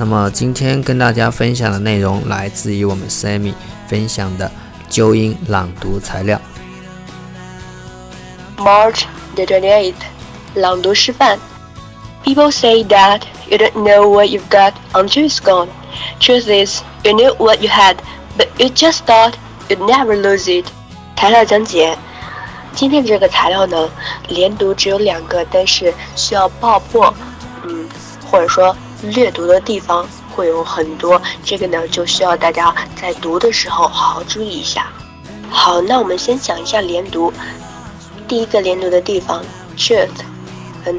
那么今天跟大家分享的内容来自于我们 Sammy 分享的纠音朗读材料。March the twenty eighth 朗读示范。People say that you don't know what you've got until it's gone. Truth is, you knew what you had, but you just thought you'd never lose it. 材料讲解。今天这个材料呢，连读只有两个，但是需要爆破，嗯，或者说略读的地方会有很多。这个呢，就需要大家在读的时候好好注意一下。好，那我们先讲一下连读。第一个连读的地方，truth 和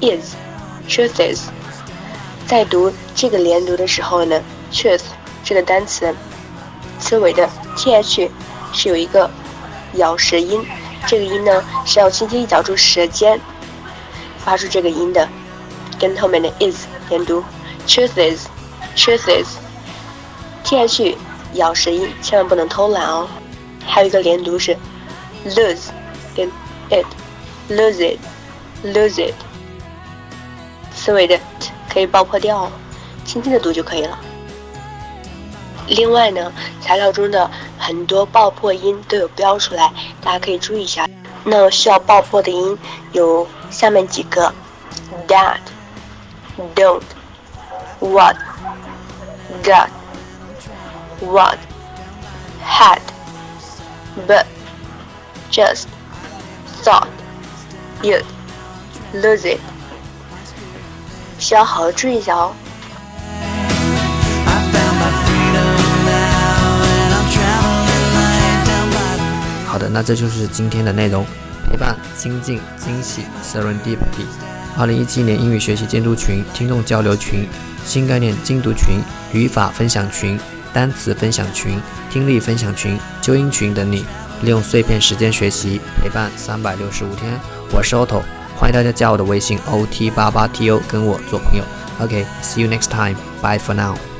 is，truth is。在读这个连读的时候呢，truth 这个单词词尾的 th 是有一个咬舌音，这个音呢是要轻轻咬住舌尖，发出这个音的，跟后面的 is 连读，truth is，truth is，th 咬舌音，千万不能偷懒哦。还有一个连读是 lose 跟 it lose it lose it，词尾的 t 可以爆破掉哦，轻轻的读就可以了。另外呢，材料中的很多爆破音都有标出来，大家可以注意一下。那需要爆破的音有下面几个：that、don't、what、got、what、had、but、just、thought、you'd、lose it，需要好好注意一下哦。I found my freedom now, and I'm traveling light down by the 好的，那这就是今天的内容，陪伴、精进、惊喜，Serendipity。二零一七年英语学习监督群、听众交流群、新概念精读群、语法分享群、单词分享群、听力分享群、纠音群等你，利用碎片时间学习，陪伴三百六十五天。我是 Otto，欢迎大家加我的微信 OT 八八 TO 跟我做朋友。OK，see、you next time，bye for now。